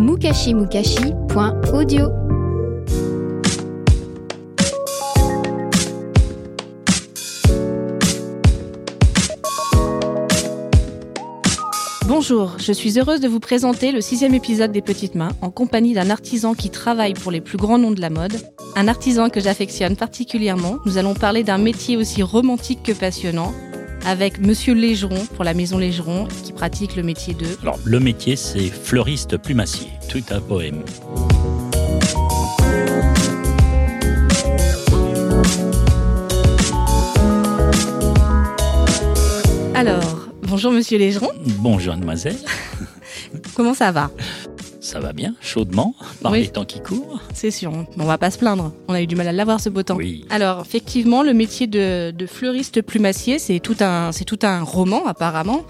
mukashimukashi.audio Bonjour, je suis heureuse de vous présenter le sixième épisode des Petites Mains en compagnie d'un artisan qui travaille pour les plus grands noms de la mode, un artisan que j'affectionne particulièrement. Nous allons parler d'un métier aussi romantique que passionnant avec Monsieur Légeron pour la Maison Légeron qui pratique le métier de... Alors, le métier, c'est fleuriste plumassier. Tout un poème. Alors, bonjour Monsieur Légeron, Bonjour, mademoiselle. comment ça va? Ça va bien, chaudement, par Oui. les temps qui courent. C'est sûr, on va pas se plaindre. On a eu du mal à l'avoir ce beau temps. Oui. Alors, effectivement, le métier de, de fleuriste plumassier, c'est tout un, c'est tout un roman apparemment,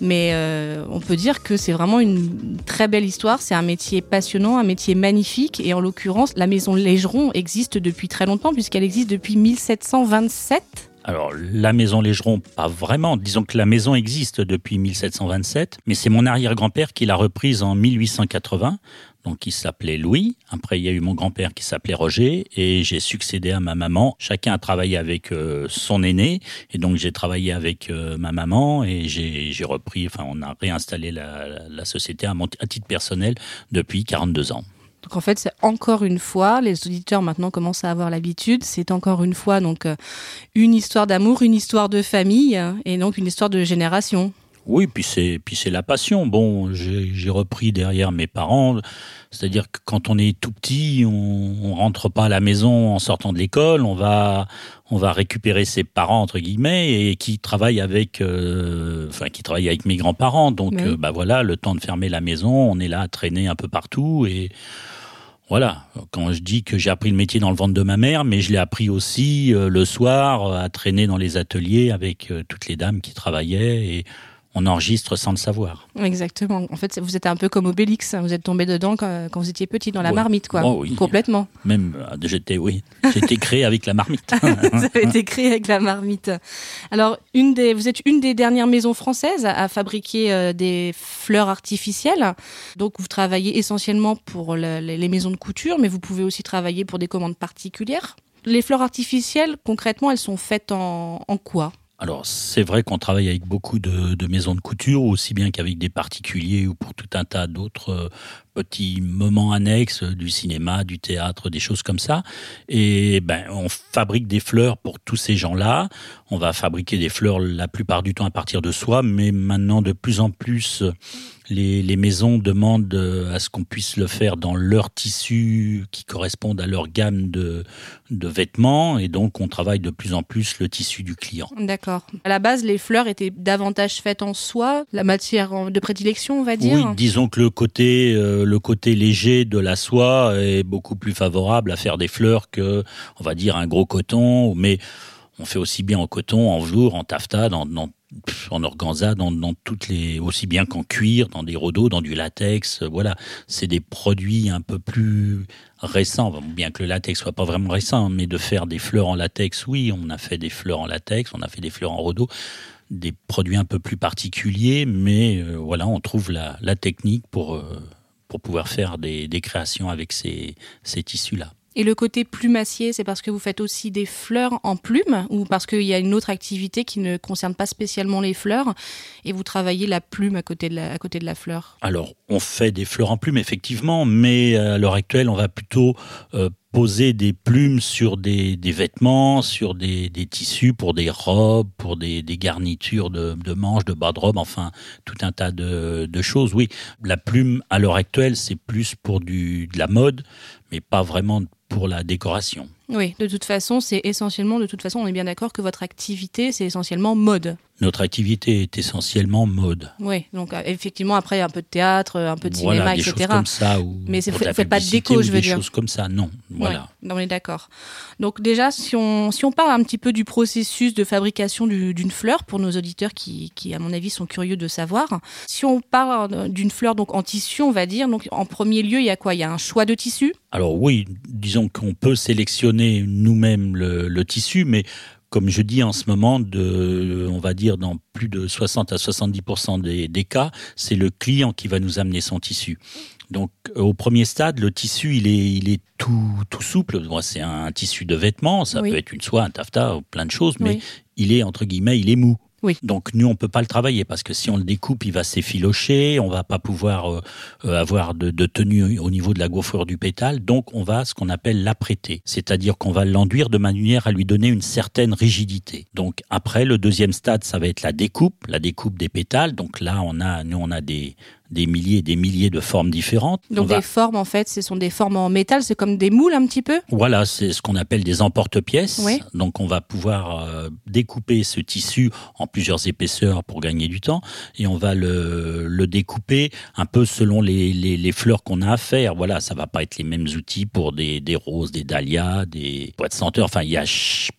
mais euh, on peut dire que c'est vraiment une très belle histoire. C'est un métier passionnant, un métier magnifique, et en l'occurrence, la maison Légeron existe depuis très longtemps puisqu'elle existe depuis 1727. Alors, la maison Légeron, pas vraiment. Disons que la maison existe depuis 1727, mais c'est mon arrière-grand-père qui l'a reprise en 1880. Donc, il s'appelait Louis. Après, il y a eu mon grand-père qui s'appelait Roger, et j'ai succédé à ma maman. Chacun a travaillé avec euh, son aîné, et donc j'ai travaillé avec euh, ma maman, et j'ai repris, enfin, on a réinstallé la, société à titre personnel depuis 42 ans. Donc en fait, c'est encore une fois, les auditeurs maintenant commencent à avoir l'habitude, c'est encore une fois donc euh, une histoire d'amour, une histoire de famille, euh, et donc une histoire de génération. Oui, puis c'est puis c'est la passion. Bon, j'ai j'ai repris derrière mes parents. C'est-à-dire que quand on est tout petit, on, on rentre pas à la maison en sortant de l'école. On va on va récupérer ses parents entre guillemets et qui travaillent avec euh, enfin qui travaillent avec mes grands-parents. Donc Oui. euh, bah voilà, le temps de fermer la maison, on est là à traîner un peu partout et voilà, quand je dis que j'ai appris le métier dans le ventre de ma mère, mais je l'ai appris aussi euh, le soir euh, à traîner dans les ateliers avec euh, toutes les dames qui travaillaient et on enregistre sans le savoir. Exactement. En fait, vous êtes un peu comme Obélix. hein. Vous êtes tombé dedans quand, quand vous étiez petit, dans la Ouais. marmite, quoi. Oh oui. Complètement. Même euh, j'étais oui, j'étais créé avec la marmite. vous avez été créé avec la marmite. Alors, une des, vous êtes une des dernières maisons françaises à, à fabriquer euh, des fleurs artificielles. Donc, vous travaillez essentiellement pour le- les, les maisons de couture, mais vous pouvez aussi travailler pour des commandes particulières. Les fleurs artificielles, concrètement, elles sont faites en, en quoi? Alors c'est vrai qu'on travaille avec beaucoup de, maisons de couture, aussi bien qu'avec des particuliers ou pour tout un tas d'autres euh, petits moments annexes du cinéma, du théâtre, des choses comme ça. Et ben on fabrique des fleurs pour tous ces gens-là. On va fabriquer des fleurs la plupart du temps à partir de soi, mais maintenant de plus en plus les, les maisons demandent euh, à ce qu'on puisse le faire dans leur tissu qui correspondent à leur gamme de, de vêtements et donc on travaille de plus en plus le tissu du client. D'accord. À la base, les fleurs étaient davantage faites en soie, la matière de prédilection, on va dire. Oui, disons que le côté, euh, le côté léger de la soie est beaucoup plus favorable à faire des fleurs que, on va dire, un gros coton. Mais on fait aussi bien en coton, en velours, en taffetas, en organza, dans, toutes les, aussi bien qu'en cuir, dans des rhodos, dans du latex. euh, Voilà, c'est des produits un peu plus récents, bien que le latex soit pas vraiment récent, mais de faire des fleurs en latex, oui, on a fait des fleurs en latex, on a fait des fleurs en rhodo des produits un peu plus particuliers, mais euh, voilà, on trouve la, la technique pour, euh, pour pouvoir faire des, des créations avec ces, ces tissus-là. Et le côté plumassier, c'est parce que vous faites aussi des fleurs en plumes ou parce qu'il y a une autre activité qui ne concerne pas spécialement les fleurs et vous travaillez la plume à côté de la, à côté de la fleur? Alors, on fait des fleurs en plumes, effectivement, mais à l'heure actuelle, on va plutôt euh, poser des plumes sur des, vêtements, sur des, tissus pour des robes, pour des, garnitures de, manches, de bas de robe, enfin, tout un tas de, de choses. Oui, la plume, à l'heure actuelle, c'est plus pour du, de la mode, mais pas vraiment pour la décoration. Oui, de toute façon, c'est essentiellement, de toute façon, on est bien d'accord que votre activité, c'est essentiellement mode. Notre activité est essentiellement mode. Oui, donc euh, effectivement, après, un peu de théâtre, un peu de voilà, cinéma, des etc. choses comme ça. Ou Mais c'est- faites pas de déco, je veux des dire. choses comme ça, non. Voilà. Ouais, on est d'accord. Donc déjà, si on, si on parle un petit peu du processus de fabrication du- d'une fleur, pour nos auditeurs qui, qui, à mon avis, sont curieux de savoir, si on parle d'une fleur donc en tissu, on va dire, donc en premier lieu, il y a quoi? Il y a un choix de tissu? Alors oui, disons qu'on peut sélectionner nous-mêmes le, le tissu, mais comme je dis en ce moment, de, on va dire dans plus de 60 à 70% des, des cas, c'est le client qui va nous amener son tissu. Donc euh, au premier stade, le tissu il est, il est tout, tout souple. C'est un, tissu de vêtements, ça Oui. peut être une soie, un taffetas, plein de choses, mais Oui. il est entre guillemets, il est mou. Donc nous on peut pas le travailler parce que si on le découpe, il va s'effilocher, on va pas pouvoir euh, euh, avoir de, de tenue au niveau de la gaufrure du pétale. Donc on va ce qu'on appelle l'apprêter, c'est-à-dire qu'on va l'enduire de manière à lui donner une certaine rigidité. Donc après le deuxième stade, ça va être la découpe, la découpe des pétales. Donc là on a nous on a des des milliers et des milliers de formes différentes. On Donc va- des formes, en fait, ce sont des formes en métal, c'est comme des moules un petit peu? Voilà, c'est ce qu'on appelle des emporte-pièces. Oui. Donc on va pouvoir euh, découper ce tissu en plusieurs épaisseurs pour gagner du temps et on va le, le découper un peu selon les, les, les fleurs qu'on a à faire. Voilà, ça va pas être les mêmes outils pour des, des roses, des dahlias, des boîtes senteurs. Enfin, il y a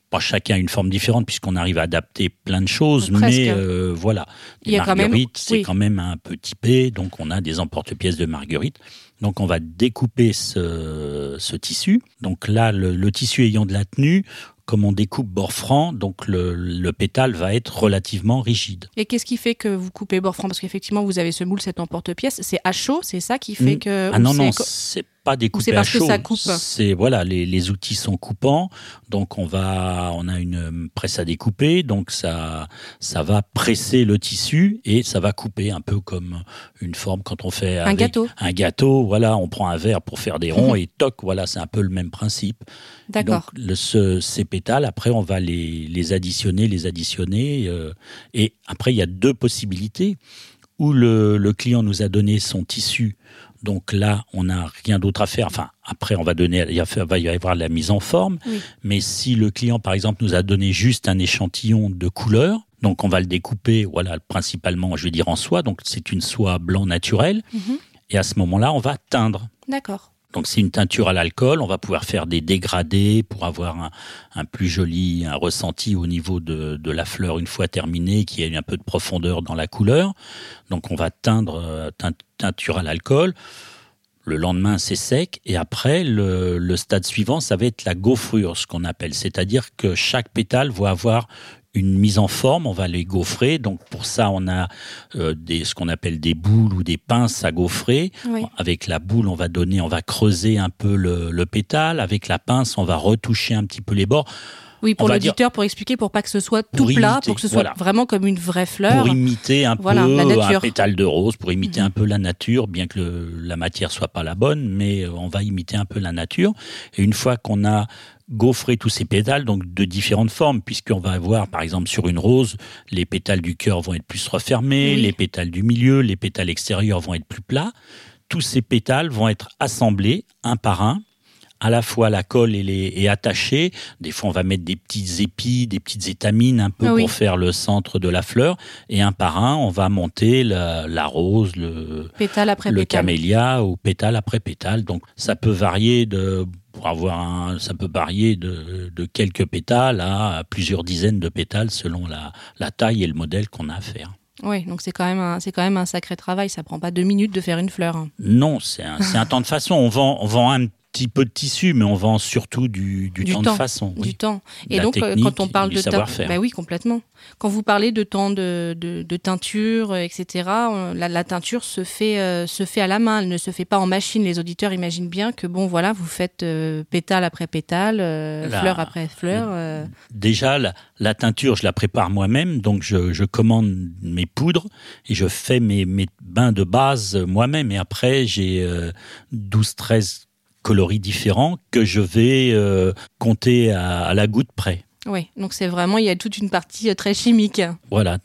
pas chacun une forme différente puisqu'on arrive à adapter plein de choses, Presque. mais euh, voilà. Il y a quand même- marguerites, c'est oui. quand même un peu typé, donc on a des emporte-pièces de marguerite. Donc on va découper ce, ce tissu. Donc là, le, le tissu ayant de la tenue, comme on découpe bord franc, donc le, le pétale va être relativement rigide. Et qu'est-ce qui fait que vous coupez bord franc? Parce qu'effectivement, vous avez ce moule, cet emporte-pièce. C'est à chaud, c'est ça qui fait Mm. que. Ah non, non, c'est pas découpé à que chaud. ça coupe C'est voilà, les, les outils sont coupants, donc on va, on a une presse à découper, donc ça, ça va presser le tissu et ça va couper un peu comme une forme quand on fait Un gâteau. Un gâteau, voilà, on prend un verre pour faire des ronds et toc, voilà, c'est un peu le même principe. D'accord. Donc le, ce- ces pétales, après, on va les, les additionner, les additionner. euh, et après, il y a deux possibilités. Où le, le client nous a donné son tissu, donc là, on n'a rien d'autre à faire. Enfin, après, on va donner, il va y avoir la mise en forme. Oui. Mais si le client, par exemple, nous a donné juste un échantillon de couleur, donc on va le découper, voilà, principalement, je vais dire en soie. Donc c'est une soie blanc naturelle. Mhm. Et à ce moment-là, on va teindre. D'accord. Donc c'est une teinture à l'alcool, on va pouvoir faire des dégradés pour avoir un, plus joli un ressenti au niveau de, la fleur une fois terminée, qui ait un peu de profondeur dans la couleur. Donc on va teindre euh, teint- teinture à l'alcool. Le lendemain, c'est sec. Et après, le, le stade suivant, ça va être la gaufrure, ce qu'on appelle. C'est-à-dire que chaque pétale va avoir une mise en forme, on va les gaufrer. Donc pour ça, on a euh, des, ce qu'on appelle des boules ou des pinces à gaufrer. Oui. Avec la boule, on va donner, on va creuser un peu le, le pétale. Avec la pince, on va retoucher un petit peu les bords Oui, pour l'auditeur, pour expliquer, pour pas que ce soit tout Pour plat, imiter, pour que ce soit voilà. vraiment comme une vraie fleur. pour imiter un Voilà, peu la un nature. Mhm. pétale de rose, pour imiter un peu la nature, bien que le- la matière soit pas la bonne, mais on va imiter un peu la nature. Et une fois qu'on a gaufré tous ces pétales, donc de différentes formes, puisqu'on va avoir, par exemple, sur une rose, les pétales du cœur vont être plus refermés, Oui. les pétales du milieu, les pétales extérieurs vont être plus plats. Tous ces pétales vont être assemblés un par un. À la fois la colle et les est attachée. Des fois, on va mettre des petites épis, des petites étamines un peu Ah oui. pour faire le centre de la fleur. Et un par un, on va monter la, la rose, le, Pétale après le pétale. camélia ou pétale après pétale. Donc ça peut varier de pour avoir un, ça peut varier de, de quelques pétales à plusieurs dizaines de pétales selon la, la taille et le modèle qu'on a à faire. Oui, donc c'est quand même un, c'est quand même un sacré travail. Ça prend pas deux minutes de faire une fleur. hein. Non, c'est un, un temps de façon. On vend, on vend un petit peu de tissu, mais on vend surtout du, du, Du temps, temps, de façon. oui. Du temps. Et la donc, euh, quand on parle de temps, savoir-faire. bah oui, complètement. Quand vous parlez de temps de, de, de teinture, euh, etc., on- la, la teinture se fait, euh, se fait à la main. Elle ne se fait pas en machine. Les auditeurs imaginent bien que bon, voilà, vous faites euh, pétale après pétale, euh, La- fleur après fleur. Déjà, la, la teinture, je la prépare moi-même, donc je, je commande mes poudres et je fais mes, mes bains de base moi-même. Et après, j'ai euh, 12-13 coloris différents que je vais euh, compter à, à la goutte près. Oui, donc c'est vraiment, il y a toute une partie euh, très chimique. Voilà.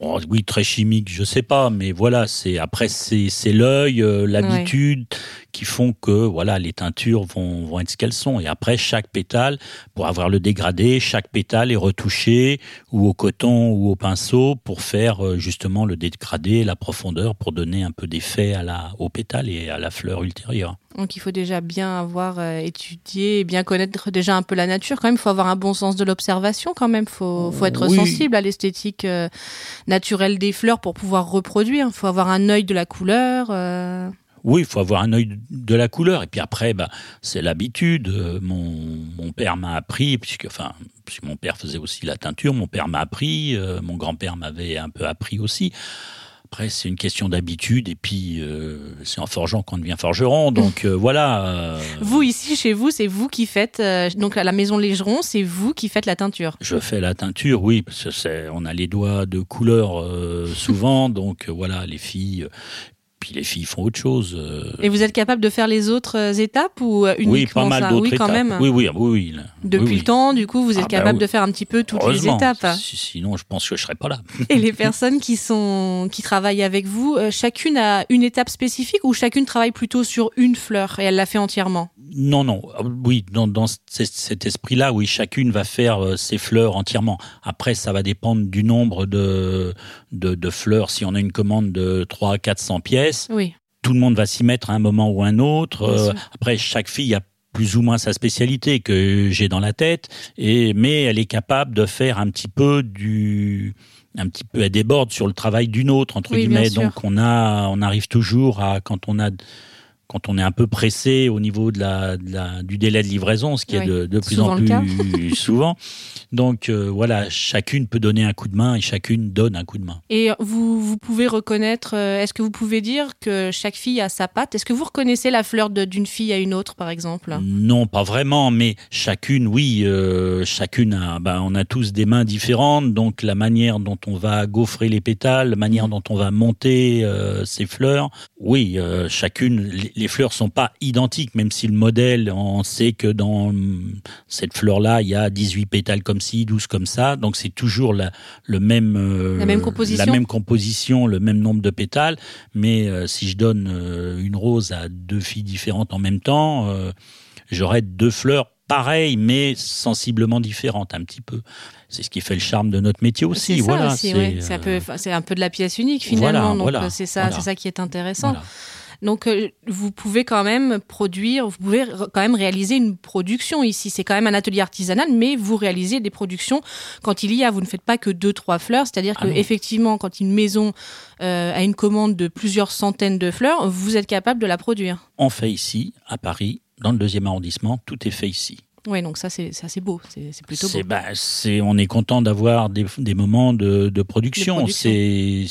Oh, oui, très chimique, je sais pas, mais voilà, c'est après c'est c'est l'œil, euh, l'habitude qui font que voilà les teintures vont, vont être ce qu'elles sont. Et après, chaque pétale, pour avoir le dégradé, chaque pétale est retouché ou au coton ou au pinceau pour faire euh, justement le dégradé, la profondeur, pour donner un peu d'effet à la, au pétale et à la fleur ultérieure. Donc il faut déjà bien avoir euh, étudié, bien connaître déjà un peu la nature. Quand même, il faut avoir un bon sens de l'observation. Quand même, faut faut être Oui. sensible à l'esthétique euh, naturelle des fleurs pour pouvoir reproduire. Il faut avoir un œil de la couleur. euh. Oui, il faut avoir un œil de la couleur. Et puis après, bah, c'est l'habitude. Euh, Mon, mon père m'a appris, puisque, enfin, puisque mon père faisait aussi la teinture, mon père m'a appris, euh, mon grand-père m'avait un peu appris aussi. Après, c'est une question d'habitude, et puis euh, c'est en forgeant qu'on devient forgeron. Donc euh, voilà. Vous ici chez vous, c'est vous qui faites donc à la maison Légeron, c'est vous qui faites la teinture. Je fais la teinture, oui, parce que on a les doigts de couleur souvent, donc voilà, les filles. Puis les filles font autre chose. euh, Et vous êtes capable de faire les autres euh, étapes ou euh, uniquement oui, pas mal d'autres Oui, quand étapes. même. Oui, oui, oui. Depuis Oui, le temps, du coup, vous êtes Ah, bah capable de faire un petit peu toutes les étapes. Si- Sinon, je pense que je serais pas là. Et les personnes qui sont qui travaillent avec vous, chacune a une étape spécifique ou chacune travaille plutôt sur une fleur et elle la fait entièrement? Non, non. Ah, Oui, dans, cet esprit-là, oui, chacune va faire ses fleurs entièrement. Après, ça va dépendre du nombre de, de, de fleurs. Si on a une commande de 300 à 400 pièces, Oui. tout le monde va s'y mettre à un moment ou un autre. Euh, après, chaque fille a plus ou moins sa spécialité que j'ai dans la tête, et mais elle est capable de faire un petit peu du un petit peu elle déborde sur le travail d'une autre entre Oui, guillemets. Donc on a on arrive toujours à quand on a quand on est un peu pressé au niveau de la, de la- du délai de livraison, ce qui Oui, est de, de plus en plus souvent. Donc euh, voilà, chacune peut donner un coup de main et chacune donne un coup de main. Et vous vous pouvez reconnaître euh, est-ce que vous pouvez dire que chaque fille a sa patte? Est-ce que vous reconnaissez la fleur d'une fille à une autre par exemple? Non, pas vraiment, mais chacune, oui, euh, chacune a, ben, on a tous des mains différentes, donc la manière dont on va gaufrer les pétales, la manière dont on va monter ces fleurs, oui, chacune, les, fleurs sont pas identiques, même si le modèle, on sait que dans hum, cette fleur-là, il y a 18 pétales comme ci, 12 comme ça, donc c'est toujours la, le même, euh, La même composition. la même composition, le même nombre de pétales, mais euh, si je donne euh, une rose à deux filles différentes en même temps, j'aurais deux fleurs pareilles, mais sensiblement différentes un petit peu. C'est ce qui fait le charme de notre métier aussi. C'est voilà, c'est, ouais. Un peu, un de la pièce unique finalement. Voilà, donc voilà, c'est ça, voilà. c'est ça qui est intéressant. Donc euh, vous pouvez quand même produire, vous pouvez quand même réaliser une production ici. C'est quand même un atelier artisanal, mais vous réalisez des productions quand il y a. Vous ne faites pas que deux trois fleurs, c'est-à-dire Ah que effectivement, quand une maison euh, a une commande de plusieurs centaines de fleurs, vous êtes capable de la produire. On fait ici, à Paris, dans le deuxième arrondissement, tout est fait ici. Oui, donc ça c'est assez beau, c'est plutôt beau. Bah, on est content d'avoir des, des moments de, de production. C'est,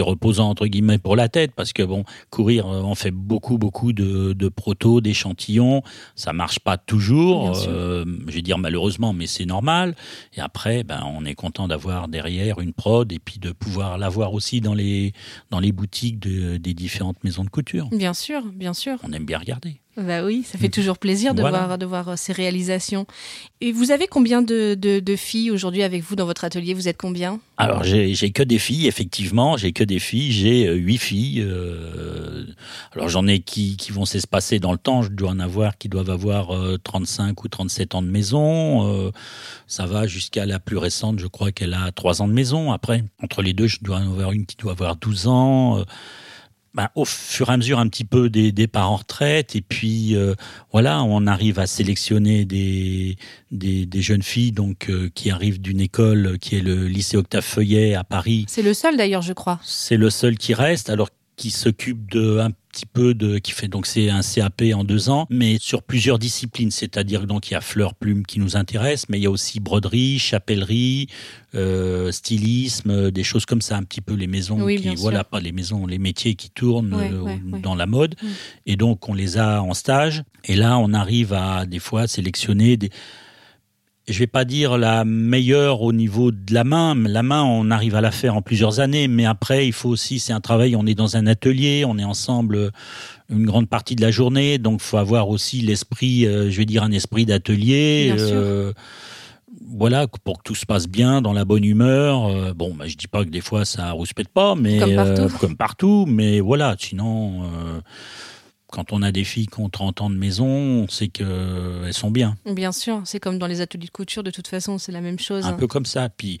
reposant entre guillemets pour la tête parce que bon, courir, euh, on fait beaucoup beaucoup de, de protos, d'échantillons. Ça marche pas toujours. Euh, je vais dire malheureusement, mais c'est normal. Et après, ben, on est content d'avoir derrière une prod et puis de pouvoir l'avoir aussi dans les dans les boutiques de- des différentes maisons de couture. Bien sûr, bien sûr. On aime bien regarder. Bah oui, ça fait toujours plaisir de Voilà. voir de voir euh, ces réalisations. Et vous avez combien de, de, de filles aujourd'hui avec vous dans votre atelier? Vous êtes combien? Alors j'ai que des filles, effectivement, j'ai que des filles, j'ai euh, huit filles. euh, alors j'en ai qui, qui vont s'espacer dans le temps, je dois en avoir qui doivent avoir euh, 35 ou 37 ans de maison. ça va jusqu'à la plus récente, je crois qu'elle a 3 ans de maison. Après, entre les deux, je dois en avoir une qui doit avoir 12 ans. Ben, au fur et à mesure un petit peu des départs en retraite. Et puis euh, voilà on arrive à sélectionner des des, des jeunes filles donc euh, qui arrivent d'une école qui est le lycée Octave Feuillet à Paris. C'est le seul d'ailleurs, je crois. c'est le seul qui reste. Alors qui s'occupe de un petit peu de qui fait donc c'est un CAP en deux ans mais sur plusieurs disciplines c'est-à-dire donc il y a fleurs plumes qui nous intéressent mais il y a aussi broderie chapellerie euh, stylisme des choses comme ça un petit peu les maisons Oui, qui sûr. voilà pas les maisons les métiers qui tournent Ouais, euh, ouais, ouais. dans la mode Mm. et donc on les a en stage et là on arrive à des fois sélectionner des je vais pas dire la meilleure au niveau de la main. La main, on arrive à la faire en plusieurs années, mais après, il faut aussi, c'est un travail. On est dans un atelier, on est ensemble euh, une grande partie de la journée, donc faut avoir aussi l'esprit, euh, je vais dire un esprit d'atelier. Euh, voilà, pour que tout se passe bien, dans la bonne humeur. Euh, bon, bah, je dis pas que des fois ça rouspète pas, mais Comme partout. euh, comme partout, mais voilà. Sinon, quand on a des filles qui ont 30 ans de maison, on sait qu'elles sont bien. Bien sûr, c'est comme dans les ateliers de couture, de toute façon, c'est la même chose. Un peu comme ça. Puis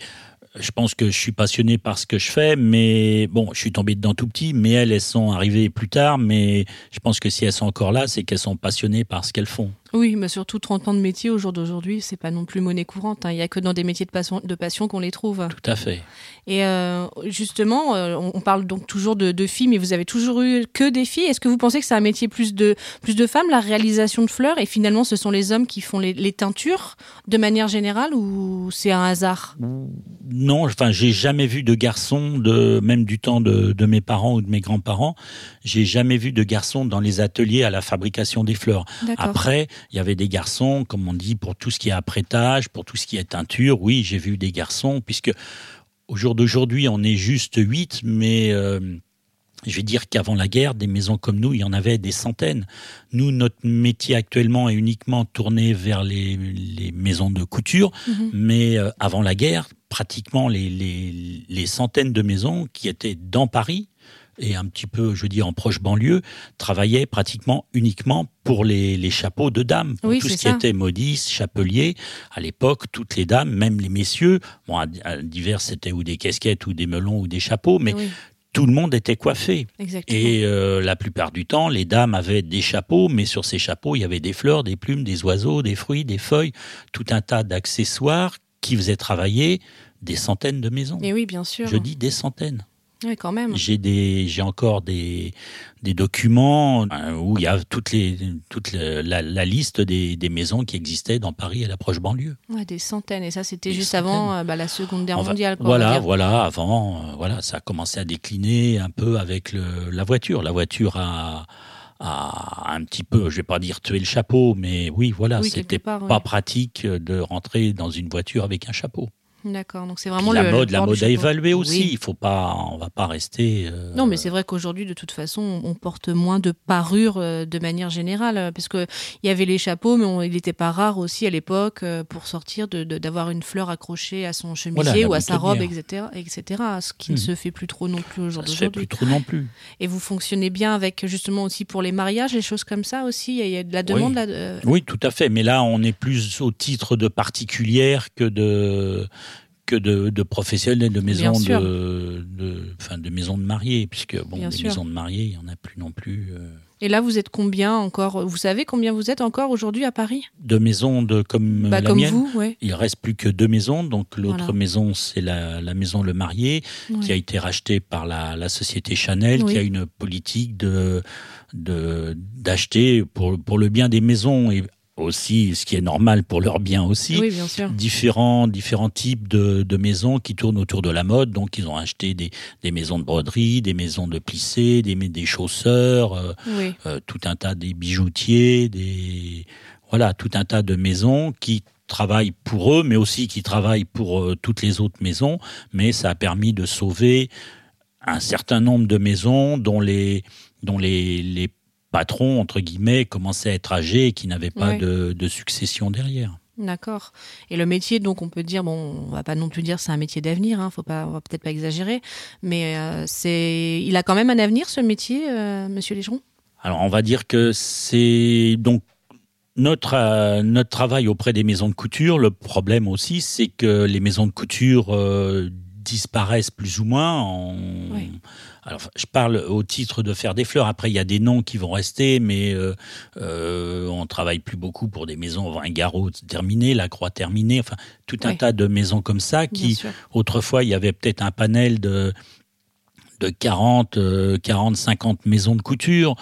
je pense que je suis passionné par ce que je fais, mais bon, je suis tombé dedans tout petit, mais elles, elles sont arrivées plus tard, mais je pense que si elles sont encore là, c'est qu'elles sont passionnées par ce qu'elles font. Oui, mais surtout 30 ans de métier au jour d'aujourd'hui, c'est pas non plus monnaie courante. hein. Il y a que dans des métiers de passion, de passion qu'on les trouve. Tout à fait. Et euh, justement, euh, on on parle donc toujours de, de filles, mais vous avez toujours eu que des filles. Est-ce que vous pensez que c'est un métier plus de plus de femmes, la réalisation de fleurs, et finalement ce sont les hommes qui font les, les teintures de manière générale, ou c'est un hasard? Non, enfin, j'ai jamais vu de garçon, de même du temps de, de mes parents ou de mes grands-parents, j'ai jamais vu de garçon dans les ateliers à la fabrication des fleurs. D'accord. Après, il y avait des garçons, comme on dit, pour tout ce qui est apprêtage, pour tout ce qui est teinture. Oui, j'ai vu des garçons, puisque au jour d'aujourd'hui, on est juste huit, mais euh, je vais dire qu'avant la guerre, des maisons comme nous, il y en avait des centaines. Nous, notre métier actuellement est uniquement tourné vers les, les maisons de couture, Mhm. mais euh, avant la guerre, pratiquement les, les, les centaines de maisons qui étaient dans Paris et un petit peu, je dire, en proche banlieue, travaillaient pratiquement uniquement pour les, les chapeaux de dames. Pour Oui, tout ce qui était modiste, chapelier. À l'époque, toutes les dames, même les messieurs, bon, à, à divers, c'était ou des casquettes, ou des melons, ou des chapeaux, mais Oui, tout le monde était coiffé. exactement. Et euh, la plupart du temps, les dames avaient des chapeaux, mais sur ces chapeaux, il y avait des fleurs, des plumes, des oiseaux, des fruits, des feuilles, tout un tas d'accessoires qui faisaient travailler des centaines de maisons. Et oui, bien sûr. Je dis des centaines. Oui, quand même. J'ai des, j'ai encore des, des documents euh, où il y a toutes les, toute la, la liste des, des maisons qui existaient dans Paris et la proche banlieue. Ouais, des centaines. Et ça, c'était juste centaines. avant euh, bah, la Seconde Guerre va- mondiale. quoi, voilà, voilà. Avant, euh, voilà, ça a commencé à décliner un peu avec le, la voiture. La voiture a, un petit peu, je vais pas dire tuer le chapeau, mais oui, voilà, Oui, c'était pas pratique de rentrer dans une voiture avec un chapeau. D'accord. Donc c'est vraiment la le, mode, le la mode chapeau. évalué aussi. Oui. Il faut pas, on va pas rester. euh, Non, mais c'est vrai qu'aujourd'hui, de toute façon, on porte moins de parures euh, de manière générale, euh, parce que il y avait les chapeaux, mais on- il n'était pas rare aussi à l'époque euh, pour sortir de de- d'avoir une fleur accrochée à son chemisier Voilà, la ou à sa robe, etc., etc. Ce qui ne Hmm. se fait plus trop non plus au jour ça se fait plus trop non plus. Et vous fonctionnez bien avec justement aussi pour les mariages, les choses comme ça aussi? Il y a- de la demande Oui. là. Oui, tout à fait. Mais là, on est plus au titre de particulière que de que de, de professionnels de maisons de, de, enfin, de maisons de mariés, puisque bon, Bien des sûr. maisons de mariés, il y en a plus non plus. euh, Et là, vous êtes combien encore? Vous savez combien vous êtes encore aujourd'hui à Paris? De maisons de comme Bah, la Comme mienne. vous, ouais. Il reste plus que deux maisons. Donc l'autre Voilà. maison, c'est la, la maison Le Marié, qui a été rachetée par la, la société Chanel, Oui. qui a une politique de de d'acheter pour pour le bien des maisons et aussi ce qui est normal pour leur bien aussi. Oui, bien sûr. différents, différents types de, de maisons qui tournent autour de la mode. Donc, ils ont acheté des, des maisons de broderie, des maisons de plissé, des, des chausseurs, euh, Oui. euh, tout un tas des bijoutiers, des voilà, tout un tas de maisons qui travaillent pour eux, mais aussi qui travaillent pour euh, toutes les autres maisons. Mais ça a permis de sauver un certain nombre de maisons dont les dont les, les patrons entre guillemets commençaient à être âgés et qui n'avaient pas de, de succession derrière. D'accord. Et le métier, donc, on peut dire, bon, on va pas non plus dire c'est un métier d'avenir, hein, faut pas, on va peut-être pas exagérer, mais euh, c'est, il a quand même un avenir ce métier, euh, Monsieur Légeron? Alors on va dire que c'est donc notre euh, notre travail auprès des maisons de couture. Le problème aussi, c'est que les maisons de couture euh, disparaissent plus ou moins. En... Oui. Alors je parle au titre de faire des fleurs. Après il y a des noms qui vont rester, mais euh, euh, on travaille plus beaucoup pour des maisons un garrot terminé, la croix terminée. Enfin tout un Oui. tas de maisons comme ça qui. Autrefois, il y avait peut-être un panel de, de 40, euh, 40, 50 maisons de couture.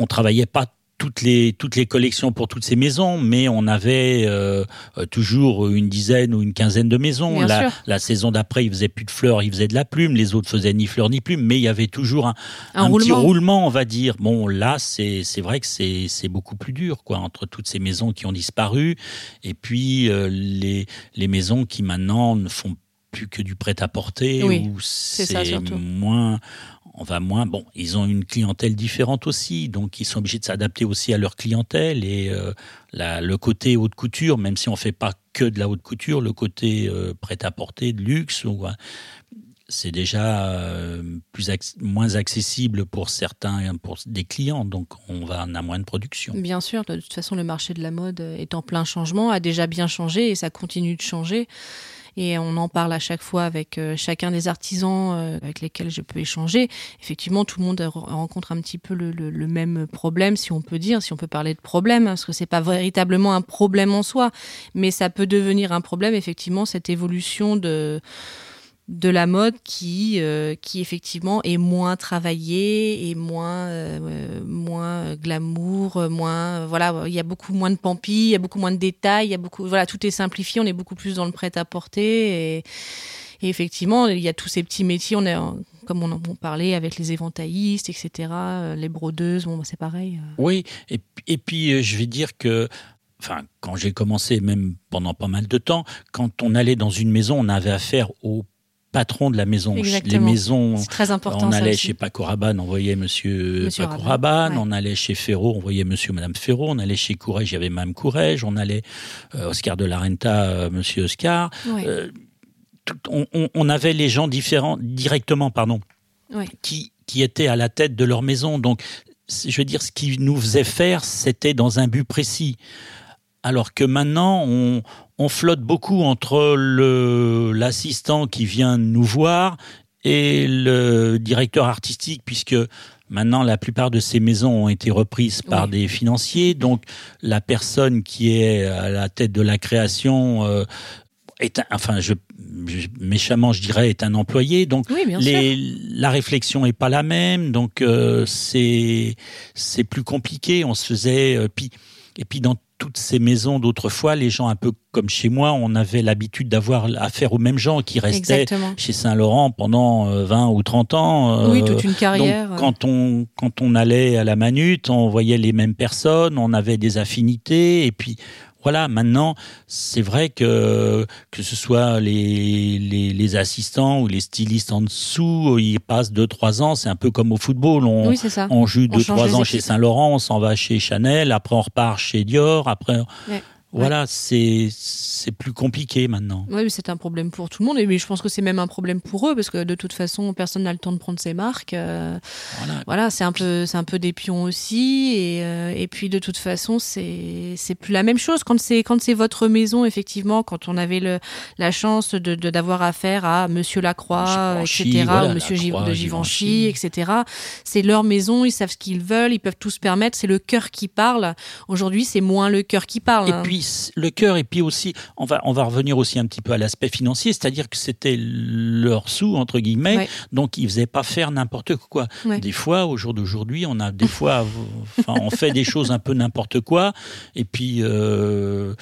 On travaillait pas toutes les, toutes les collections pour toutes ces maisons, mais on avait euh, euh, toujours une dizaine ou une quinzaine de maisons. Bien La, sûr. la saison d'après, ils faisaient plus de fleurs, ils faisaient de la plume. Les autres faisaient ni fleurs ni plume, mais il y avait toujours un, Un, petit roulement. roulement, on va dire. Bon, là, c'est c'est vrai que c'est c'est beaucoup plus dur, quoi, entre toutes ces maisons qui ont disparu et puis euh, les les maisons qui maintenant ne font plus que du prêt-à-porter Oui, ou c'est moins on va moins bon ils ont une clientèle différente aussi donc ils sont obligés de s'adapter aussi à leur clientèle et euh, la, le côté haute couture même si on fait pas que de la haute couture le côté euh, prêt-à-porter de luxe ou, c'est déjà euh, plus moins accessible pour certains, pour des clients, donc on va on a moins de production. Bien sûr, de toute façon, le marché de la mode est en plein changement, a déjà bien changé et ça continue de changer. Et on en parle à chaque fois avec euh, chacun des artisans euh, avec lesquels je peux échanger. Effectivement, tout le monde re- rencontre un petit peu le même problème, si on peut dire, si on peut parler de problème, hein, parce que c'est pas véritablement un problème en soi, mais ça peut devenir un problème, effectivement, cette évolution de de la mode qui, euh, qui effectivement est moins travaillée et moins, euh, euh, moins glamour, moins voilà, il y a beaucoup moins de pampi, il y a beaucoup moins de détails, il y a beaucoup voilà, tout est simplifié, on est beaucoup plus dans le prêt à porter et, effectivement il y a tous ces petits métiers, on est comme on en parlait avec les éventaillistes, etc., les brodeuses, bon bah, c'est pareil. Oui, et, et puis je vais dire que, enfin, quand j'ai commencé, même pendant pas mal de temps, quand on allait dans une maison, on avait affaire au patron de la maison. Les Exactement. maisons, C'est très important. on allait chez Paco Rabanne, on voyait Monsieur, Monsieur Paco Rabanne, ouais. on allait chez Ferraud, on voyait Monsieur Madame Ferraud, on allait chez Courrèges, il y avait Madame Courrèges, on allait euh, Oscar de la Renta, euh, Monsieur Oscar. Ouais, Euh, tout- on, avait les gens différents directement, pardon, ouais. qui, qui étaient à la tête de leur maison. Donc, je veux dire, ce qui nous faisait faire, c'était dans un but précis. Alors que maintenant, on, on flotte beaucoup entre l'assistant qui vient nous voir et le directeur artistique, puisque maintenant la plupart de ces maisons ont été reprises par Oui. des financiers. Donc, la personne qui est à la tête de la création euh, est, un- enfin, je, je- méchamment, je dirais, est un employé. Donc, Oui, les, la réflexion est pas la même, donc euh, c'est c'est plus compliqué. On se faisait euh, puis et puis dans toutes ces maisons d'autrefois, les gens un peu comme chez moi, on avait l'habitude d'avoir affaire aux mêmes gens qui restaient Exactement. chez Saint-Laurent pendant euh, 20 ou 30 ans. euh, oui, toute une carrière. donc, quand on, quand on allait à la Manute, on voyait les mêmes personnes, on avait des affinités, et puis voilà, maintenant, c'est vrai que que ce soit les, les, les assistants ou les stylistes en dessous, ils passent deux trois ans, c'est un peu comme au football, on, oui, joue On deux change trois les ans chez. Saint-Laurent, on s'en va chez Chanel, après on repart chez Dior, après... Ouais. Voilà, c'est c'est plus compliqué maintenant. Oui, c'est un problème pour tout le monde. Et mais je pense que c'est même un problème pour eux parce que de toute façon, personne n'a le temps de prendre ses marques. euh, Voilà. voilà, c'est un peu, c'est un peu des pions aussi. Et, euh, et puis de toute façon, c'est, c'est plus la même chose quand c'est, quand c'est votre maison effectivement. Quand on avait le, la chance de, d'avoir affaire à Monsieur Lacroix, Givenchy, etc., voilà, ou Monsieur Lacroix, de Givenchy, Givenchy. etc. C'est leur maison, ils savent ce qu'ils veulent, ils peuvent tout se permettre. C'est le cœur qui parle. Aujourd'hui, c'est moins le cœur qui parle. Et hein. puis le cœur, et puis aussi, on va, on va revenir aussi un petit peu à l'aspect financier, c'est-à-dire que c'était leur sous, entre guillemets, Ouais. donc ils faisaient pas faire n'importe quoi. Ouais. Des fois, au jour d'aujourd'hui, on a des fois, enfin, on fait des choses un peu n'importe quoi, et puis euh,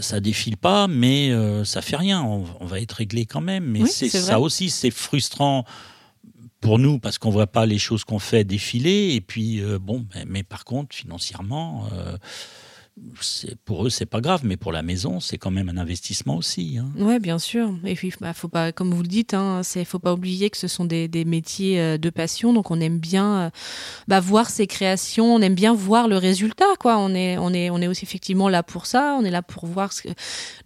ça défile pas, mais euh, ça fait rien, on, on va être réglé quand même. Mais Oui, c'est ça aussi, c'est frustrant pour nous parce qu'on voit pas les choses qu'on fait défiler et puis euh, bon mais, mais par contre financièrement euh, pour eux c'est pas grave mais pour la maison c'est quand même un investissement aussi hein. Ouais, bien sûr. Et puis, bah, faut pas, comme vous le dites, hein, c'est, faut pas oublier que ce sont des, métiers euh, de passion. Donc, on aime bien euh, bah, voir ces créations. On aime bien voir le résultat, quoi. On est, on est, on est aussi effectivement là pour ça. On est là pour voir ce que,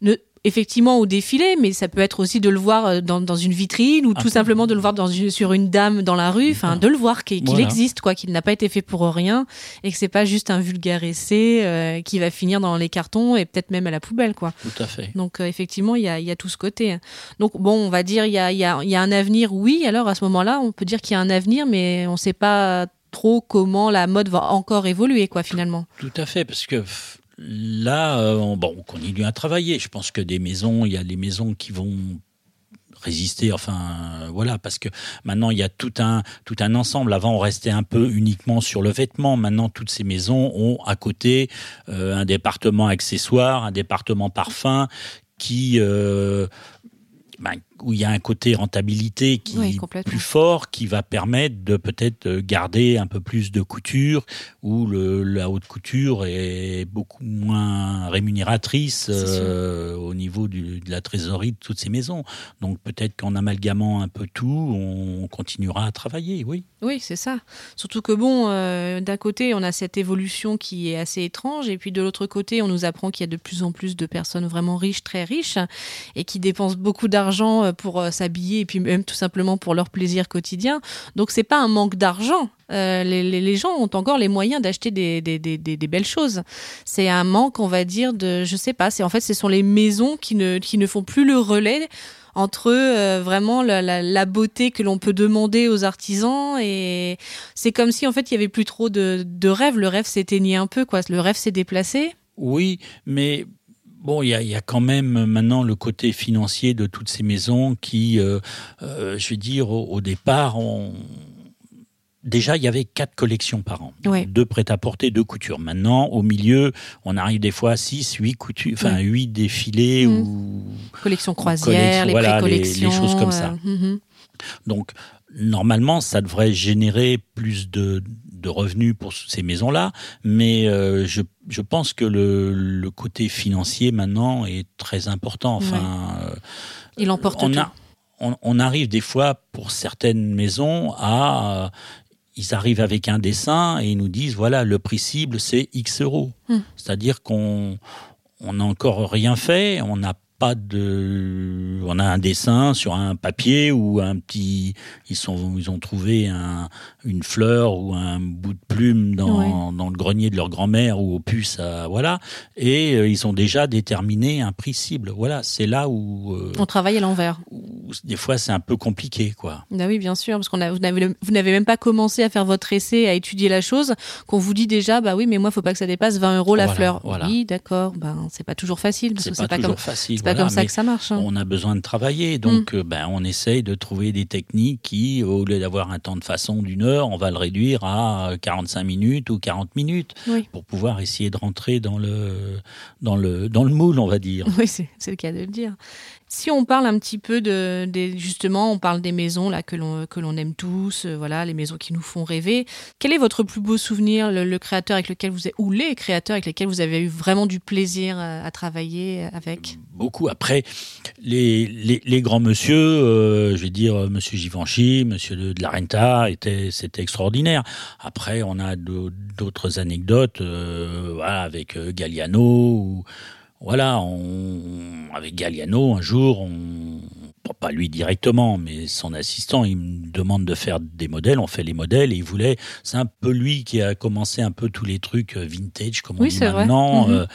ne, effectivement au défilé, mais ça peut être aussi de le voir euh, dans, dans une vitrine ou Ah. tout simplement de le voir dans une, sur une dame dans la rue. Enfin, de le voir qu'il, Voilà. existe, quoi, qu'il n'a pas été fait pour rien et que c'est pas juste un vulgaire essai euh, qui va finir dans les cartons et peut-être même à la poubelle, quoi. tout à fait Donc euh, effectivement, il y a, il y a tout ce côté. Donc bon, on va dire il y a, il y, a, y a un avenir, oui. Alors à ce moment-là, on peut dire qu'il y a un avenir, mais on ne sait pas trop comment la mode va encore évoluer, quoi, finalement. tout à fait parce que là euh, on, bon on continue à travailler. Je pense que des maisons il y a des maisons qui vont résister enfin voilà parce que maintenant il y a tout un tout un ensemble. Avant on restait un peu uniquement sur le vêtement. Maintenant toutes ces maisons ont à côté euh, un département accessoire un département parfum qui euh, ben, où il y a un côté rentabilité qui Oui, est plus fort qui va permettre de peut-être euh, garder un peu plus de couture où le, la haute couture est beaucoup moins rémunératrice euh, au niveau du, de la trésorerie de toutes ces maisons. Donc peut-être qu'en amalgamant un peu tout, on continuera à travailler, oui. Oui, c'est ça. Surtout que bon, euh, d'un côté, on a cette évolution qui est assez étrange, et puis de l'autre côté, on nous apprend qu'il y a de plus en plus de personnes vraiment riches, très riches, et qui dépensent beaucoup d'argent euh, pour euh, s'habiller et puis même tout simplement pour leur plaisir quotidien. Donc c'est pas un manque d'argent. Euh, les, les- gens ont encore les moyens d'acheter des, des, des, des- belles choses. C'est un manque, on va dire, de, je sais pas. C'est en fait, ce sont les maisons qui ne qui ne font plus le relais entre vraiment la, la, la beauté que l'on peut demander aux artisans et c'est comme si en fait il y avait plus trop de, de rêves. Le rêve s'éteignait un peu, quoi. Le rêve s'est déplacé. Oui, mais bon, il y a, il y a quand même maintenant le côté financier de toutes ces maisons qui, euh, euh, je vais dire, au, au départ, on... déjà il y avait quatre collections par an, Ouais. deux prêt-à-porter, deux coutures. Maintenant, au milieu, on arrive des fois à six, huit coutures, enfin Ouais. huit défilés Mm. ou Collection croisière, collection, les voilà, les- les choses comme ça. euh, mhm. Donc, normalement, ça devrait générer plus de, de revenus pour ces maisons-là, mais euh, je, je pense que le, le côté financier maintenant est très important. Enfin, Il emporte on, tout. a- on, on arrive des fois pour certaines maisons à. ils arrivent avec un dessin et ils nous disent voilà, le prix cible, c'est X euros. Hmm. C'est-à-dire qu'on on n'a encore rien fait, on n'a pas de. On a un dessin sur un papier ou un petit. Ils, sont, ils ont trouvé un, une fleur ou un bout de plume dans, dans le grenier de leur grand-mère ou au puce, à- voilà. Et euh, ils ont déjà déterminé un prix cible. Voilà, c'est là où, euh, On travaille à l'envers. des fois c'est un peu compliqué, quoi. Bah oui, bien sûr, parce qu'on a, vous n'avez même pas commencé à faire votre essai, à étudier la chose, qu'on vous dit déjà, bah oui, mais moi, faut pas que ça dépasse 20 euros la Voilà, fleur. voilà. Oui, d'accord. Ben, c'est pas toujours facile, parce C'est que pas, c'est pas toujours comme, facile. C'est pas voilà, comme ça que ça marche. hein. On a besoin de travailler, donc euh, ben, on essaye de trouver des techniques qui, au lieu d'avoir un temps de façon d'une heure, on va le réduire à 45 minutes ou 40 minutes Oui. pour pouvoir essayer de rentrer dans le, dans le, dans le moule, on va dire. Oui, c'est le cas de le dire. Si on parle un petit peu de, justement, on parle des maisons là que l'on que l'on aime tous, euh, voilà, les maisons qui nous font rêver. Quel est votre plus beau souvenir, le, créateur avec lequel vous avez, ou les créateurs avec lesquels vous avez eu vraiment du plaisir à, à travailler avec? Beaucoup. Après, les, les, les grands monsieur, euh, je vais dire euh, Monsieur Givenchy, Monsieur de, la Renta, était, c'était extraordinaire. Après, on a d'au- d'autres anecdotes, euh, avec euh, Galliano. Ou, voilà, on, avec Galliano, un jour, on, pas lui directement, mais son assistant, il me demande de faire des modèles. On fait les modèles et il voulait. C'est un peu lui qui a commencé un peu tous les trucs euh, vintage, comme on Oui, dit maintenant. Mhm. euh,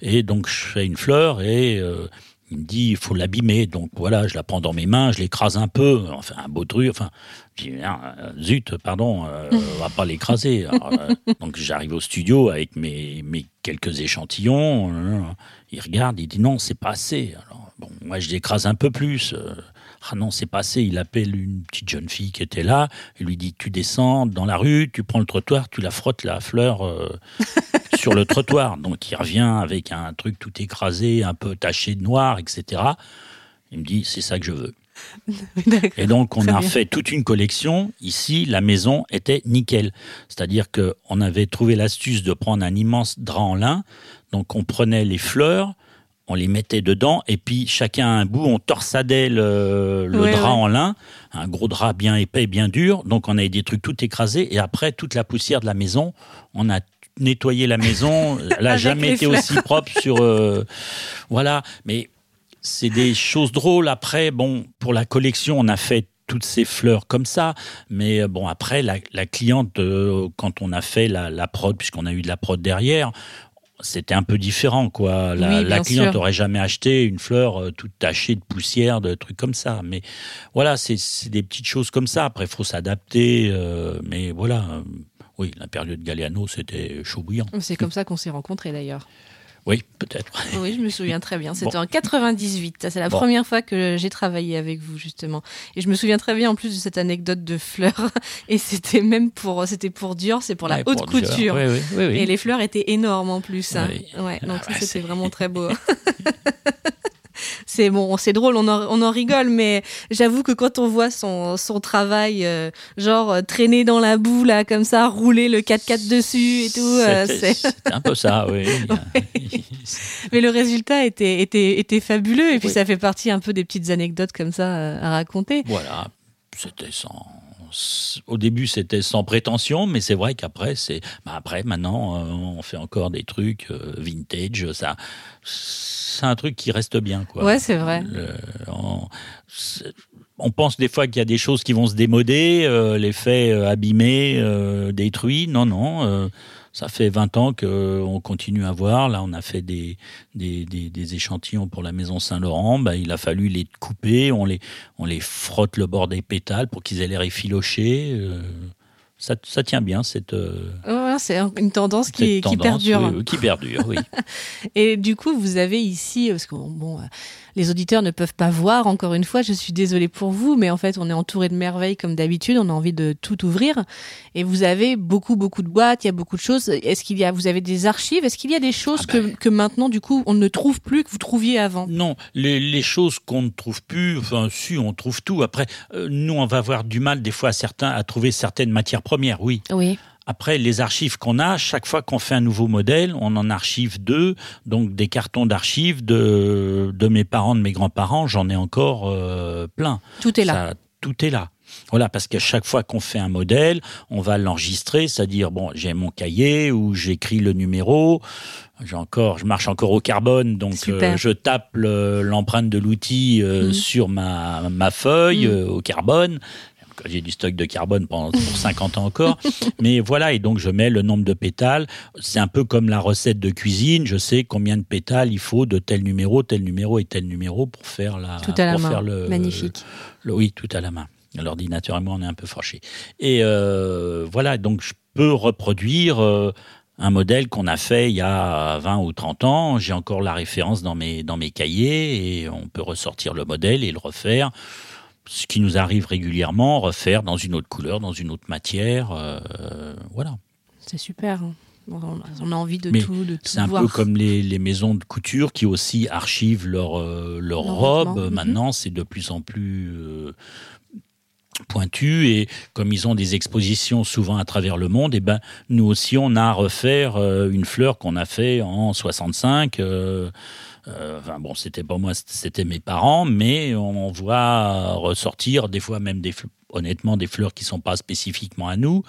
et donc, je fais une fleur et euh, il me dit, il faut l'abîmer. Donc voilà, je la prends dans mes mains, je l'écrase un peu, enfin un beau truc. Enfin, je dis, Ah, zut, pardon, euh, on va pas l'écraser. Alors, euh, donc j'arrive au studio avec mes, mes quelques échantillons. euh, il regarde, il dit non, c'est pas assez. Alors bon, moi je l'écrase un peu plus. euh, ah non, c'est pas assez. Il appelle une petite jeune fille qui était là. Il lui dit Tu descends dans la rue, tu prends le trottoir, tu la frottes la fleur euh, sur le trottoir. Donc il revient avec un truc tout écrasé, un peu taché de noir, etc. Il me dit C'est ça que je veux. Et donc, on a bien. fait toute une collection. Ici, la maison était nickel. C'est-à-dire que on avait trouvé l'astuce de prendre un immense drap en lin. Donc, on prenait les fleurs, on les mettait dedans, et puis chacun à un bout, on torsadait le, le Ouais, drap ouais. en lin, un gros drap bien épais, bien dur. Donc, on avait des trucs tout écrasés. Et après, toute la poussière de la maison, on a nettoyé la maison. Elle n'a jamais été fleurs. aussi propre sur. euh, voilà. Mais c'est des choses drôles. Après, bon, pour la collection, on a fait toutes ces fleurs comme ça. Mais euh, bon, après, la, la cliente, euh, quand on a fait la, la prod, puisqu'on a eu de la prod derrière, c'était un peu différent, quoi. La, Oui, la bien cliente sûr. aurait jamais acheté une fleur euh, toute tachée de poussière, de trucs comme ça. Mais voilà, c'est des petites choses comme ça. Après, il faut s'adapter. euh, mais voilà. oui, la période Galliano, c'était chaud bouillant. C'est comme ça qu'on s'est rencontrés d'ailleurs. Oui, peut-être. Oui, je me souviens très bien. C'était Bon. en 98. Ça, C'est la Bon. première fois que j'ai travaillé avec vous, justement. Et je me souviens très bien en plus de cette anecdote de fleurs. Et c'était même pour, c'était pour Dior, c'est pour la Ouais, haute pour couture. Oui, oui, oui, oui. Et les fleurs étaient énormes en plus. hein. Oui. Ouais, donc Ah ouais, c'était c'est- vraiment très beau. c'est bon, c'est drôle, on en, on en rigole, mais j'avoue que quand on voit son, son travail, euh, genre euh, traîner dans la boue, là, comme ça, rouler le 4x4 dessus et tout, euh, c'est... c'était un peu ça, oui. Mais le résultat était, était, était fabuleux, et puis Oui. ça fait partie un peu des petites anecdotes comme ça euh, à raconter. Voilà, c'était sans, au début, c'était sans prétention, mais c'est vrai qu'après, c'est. bah, après, maintenant, euh, on fait encore des trucs euh, vintage. Ça, c'est un truc qui reste bien, quoi. Ouais, c'est vrai. Le- on, pense des fois qu'il y a des choses qui vont se démoder, euh, les faits euh, abîmés, euh, détruits. Non, non. euh, ça fait 20 ans qu'on continue à voir. Là, on a fait des, des, des, des échantillons pour la maison Saint-Laurent. Ben, il a fallu les couper. On les, on les frotte le bord des pétales pour qu'ils aient l'air effilochés. Ça, ça tient bien, cette, euh, Ouais, c'est une tendance qui, cette qui tendance, perdure. oui, oui, qui perdure, oui. Et du coup, vous avez ici, parce que bon, les auditeurs ne peuvent pas voir, encore une fois, je suis désolée pour vous, mais en fait, on est entouré de merveilles comme d'habitude, on a envie de tout ouvrir. Et vous avez beaucoup, beaucoup de boîtes, il y a beaucoup de choses. Est-ce qu'il y a, vous avez des archives? Est-ce qu'il y a des choses Ah que, ben. que maintenant, du coup, on ne trouve plus, que vous trouviez avant? Non, les, les choses qu'on ne trouve plus, enfin, si, on trouve tout. Après, euh, nous, on va avoir du mal, des fois, à certains, à trouver certaines matières premières, oui. Oui. Après, les archives qu'on a, chaque fois qu'on fait un nouveau modèle, on en archive deux, donc des cartons d'archives de, de mes parents, de mes grands-parents, j'en ai encore euh, plein. Tout est là. Ça, tout est là. Voilà, parce qu'à chaque fois qu'on fait un modèle, on va l'enregistrer, c'est-à-dire bon, j'ai mon cahier où j'écris le numéro. J'ai encore, je marche encore au carbone, donc euh, je tape le- l'empreinte de l'outil euh, Mhm. sur ma, ma feuille euh, au carbone. J'ai du stock de carbone pendant pour 50 ans encore, mais voilà et donc je mets le nombre de pétales. C'est un peu comme la recette de cuisine. Je sais combien de pétales il faut de tel numéro, tel numéro et tel numéro pour faire la. Tout à la pour main. faire le, Magnifique. le- oui, tout à la main. L'ordinateur et moi, on est un peu fâchés. Et euh, voilà, donc je peux reproduire euh, un modèle qu'on a fait il y a 20 ou 30 ans. J'ai encore la référence dans mes, dans mes cahiers et on peut ressortir le modèle et le refaire. Ce qui nous arrive régulièrement, refaire dans une autre couleur, dans une autre matière. euh, voilà. C'est super. hein. On a- envie de Mais tout, de tout C'est un voir. peu comme les, les maisons de couture qui aussi archivent leurs leur Leurs robes. mhm. Maintenant, c'est de plus en plus euh, pointu et comme ils ont des expositions souvent à travers le monde, et ben nous aussi on a à refaire euh, une fleur qu'on a fait en 65. Euh, enfin bon, c'était pas moi, c'était mes parents, mais on voit ressortir des fois même des honnêtement des fleurs qui sont pas spécifiquement à nous.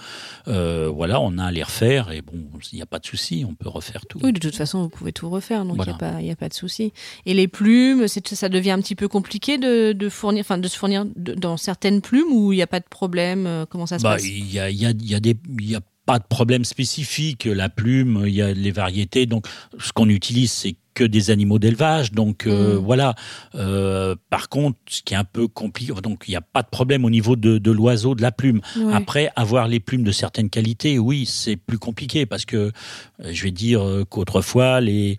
Euh, voilà, on a à les refaire et bon, il n'y a pas de souci, on peut refaire tout. Oui, de toute façon, vous pouvez tout refaire, donc il Voilà. n'y a, a pas de souci. Et les plumes, c'est- ça devient un petit peu compliqué de, de fournir, enfin, de se fournir de- dans certaines plumes ou il n'y a pas de problème euh, Comment ça se Bah, passe? il y a, il y a, il y a des, il y a pas de problème spécifique. La plume, il y a les variétés. Donc, ce qu'on utilise, c'est que des animaux d'élevage. Donc, euh, Mm. voilà. Euh, par contre, ce qui est un peu compliqué, donc il n'y a pas de problème au niveau de, de l'oiseau, de la plume. Ouais. Après, avoir les plumes de certaines qualités, oui, c'est plus compliqué parce que euh, je vais dire qu'autrefois, les,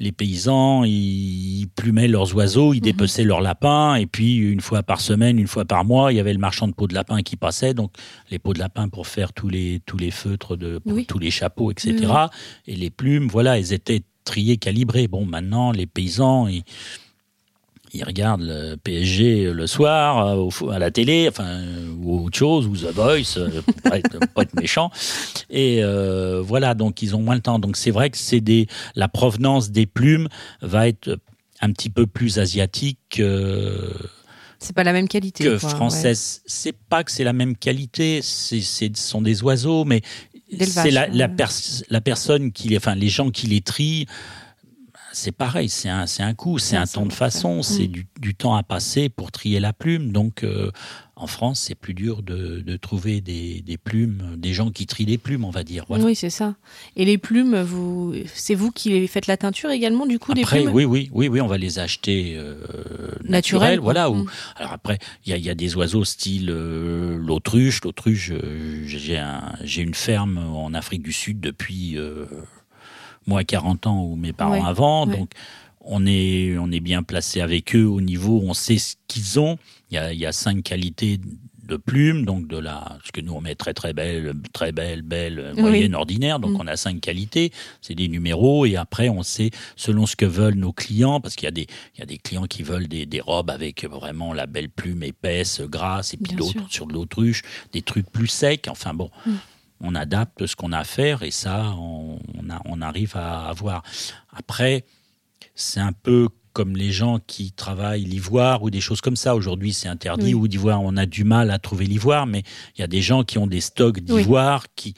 les paysans, ils, plumaient leurs oiseaux, ils Mhm. dépeçaient leurs lapins, et puis une fois par semaine, une fois par mois, il y avait le marchand de peaux de lapin qui passait, donc les peaux de lapin pour faire tous les, tous les feutres, de, pour Oui. tous les chapeaux, etc. Oui, Et les plumes, voilà, elles étaient triées, calibrées. Bon, maintenant, les paysans, ils, ils regardent le PSG le soir euh, à la télé, enfin ou autre chose, ou The Voice, euh, pour pas être, pour être méchant. Et euh, voilà, donc ils ont moins le temps. Donc c'est vrai que c'est des la provenance des plumes va être un petit peu plus asiatique que, C'est pas la même qualité. que quoi, française. C'est pas que c'est la même qualité, c'est c'est- ce sont des oiseaux, mais c'est la, la, ouais. pers- la personne qui les, enfin les gens qui les trient. C'est pareil, c'est un, c'est un coût, c'est un temps de façon, c'est Mm. du, du temps à passer pour trier la plume. Donc, euh, en France, c'est plus dur de, de trouver des, des plumes, des gens qui trient des plumes, on va dire. Voilà. Oui, c'est ça. Et les plumes, vous, c'est vous qui les faites la teinture également, du coup, Après, des plumes? oui, oui, oui, oui, on va les acheter euh, Naturelles, quoi. voilà. ou- Mm. alors après, il y y a des oiseaux style euh, l'autruche. L'autruche, euh, j'ai un, j'ai une ferme en Afrique du Sud depuis moi 40 ans ou mes parents Ouais, avant, ouais. donc on est, on est bien placé avec eux au niveau, on sait ce qu'ils ont. Il y a, il y a cinq qualités de plumes, donc de la, ce que nous on met très très belle, très belle, belle, Oui. moyenne, ordinaire. Donc Mm. on a cinq qualités, c'est des numéros et après on sait selon ce que veulent nos clients, parce qu'il y a des, il y a des clients qui veulent des, des robes avec vraiment la belle plume épaisse, grasse, et puis d'autres sur de l'autruche, des trucs plus secs. Enfin bon. Mm. On adapte ce qu'on a à faire et ça, on, on a- on arrive à avoir. Après, c'est un peu comme les gens qui travaillent l'ivoire ou des choses comme ça. Aujourd'hui, c'est interdit Oui. ou d'ivoire, on a du mal à trouver l'ivoire, mais il y a des gens qui ont des stocks d'ivoire qui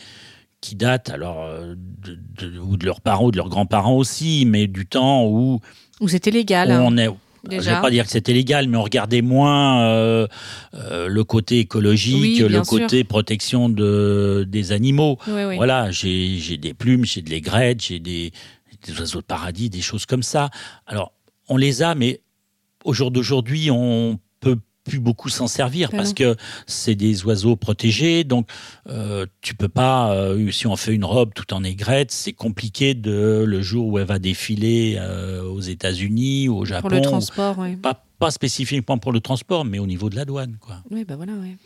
qui datent alors euh, de, de- ou de leurs parents ou de leurs grands-parents aussi, mais du temps où Où c'était légal. hein, on est je déjà. vais pas dire que c'était légal, mais on regardait moins euh, euh, le côté écologique, Oui, le sûr. côté protection de, des animaux. Oui, oui. Voilà, j'ai des plumes, j'ai de l'aigrettes, j'ai des, des oiseaux de paradis, des choses comme ça. Alors, on les a, mais au jour d'aujourd'hui, on peut plus beaucoup s'en servir Ben parce que c'est des oiseaux protégés, donc euh, tu peux pas. euh, si on fait une robe tout en aigrette, c'est compliqué de le jour où elle va défiler euh, aux États-Unis ou au Japon. Pour le transport, oui. Pas, pas spécifiquement pour le transport, mais au niveau de la douane, quoi. Oui, bah voilà, ouais.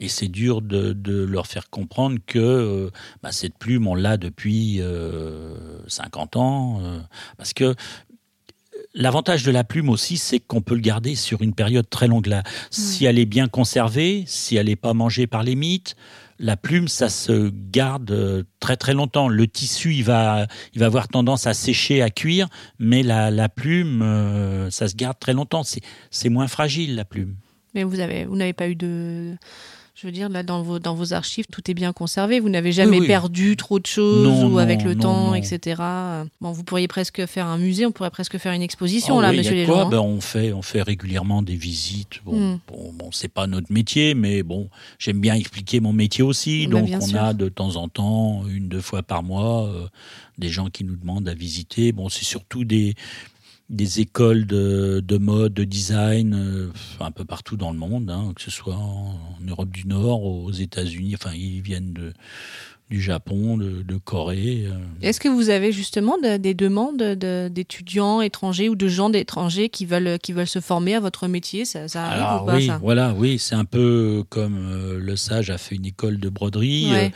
Et c'est dur de, de leur faire comprendre que euh, bah, cette plume, on l'a depuis euh, 50 ans. parce que l'avantage de la plume aussi, c'est qu'on peut le garder sur une période très longue. Là. Si elle est bien conservée, si elle n'est pas mangée par les mites, la plume, ça se garde euh, très très longtemps. Le tissu, il va, il va avoir tendance à sécher, à cuire, mais la, la plume, euh, ça se garde très longtemps. C'est, moins fragile, la plume. Mais vous n'avez pas eu de, je veux dire, là dans vos dans vos archives, tout est bien conservé. Vous n'avez jamais oui. perdu trop de choses Non, ou non, avec le non, temps, etc. Bon, vous pourriez presque faire un musée, on pourrait presque faire une exposition Ah là, oui, Monsieur Léjean. quoi hein. Ben, on fait on fait régulièrement des visites. Bon, Mm. bon, bon, c'est pas notre métier, mais bon, j'aime bien expliquer mon métier aussi. Bah, donc on sûr. a de temps en temps, une deux fois par mois, euh, des gens qui nous demandent à visiter. Bon, c'est surtout des des écoles de, de mode, de design, euh, un peu partout dans le monde, hein, que ce soit en, en Europe du Nord, aux États-Unis. Enfin, ils viennent de du Japon, de, de Corée. euh. Est-ce que vous avez justement de- des demandes de- d'étudiants étrangers ou de gens d'étrangers qui veulent qui veulent se former à votre métier? Ça, ça arrive Alors ou pas oui, ça? voilà, oui, c'est un peu comme euh, le sage a fait une école de broderie. Ouais.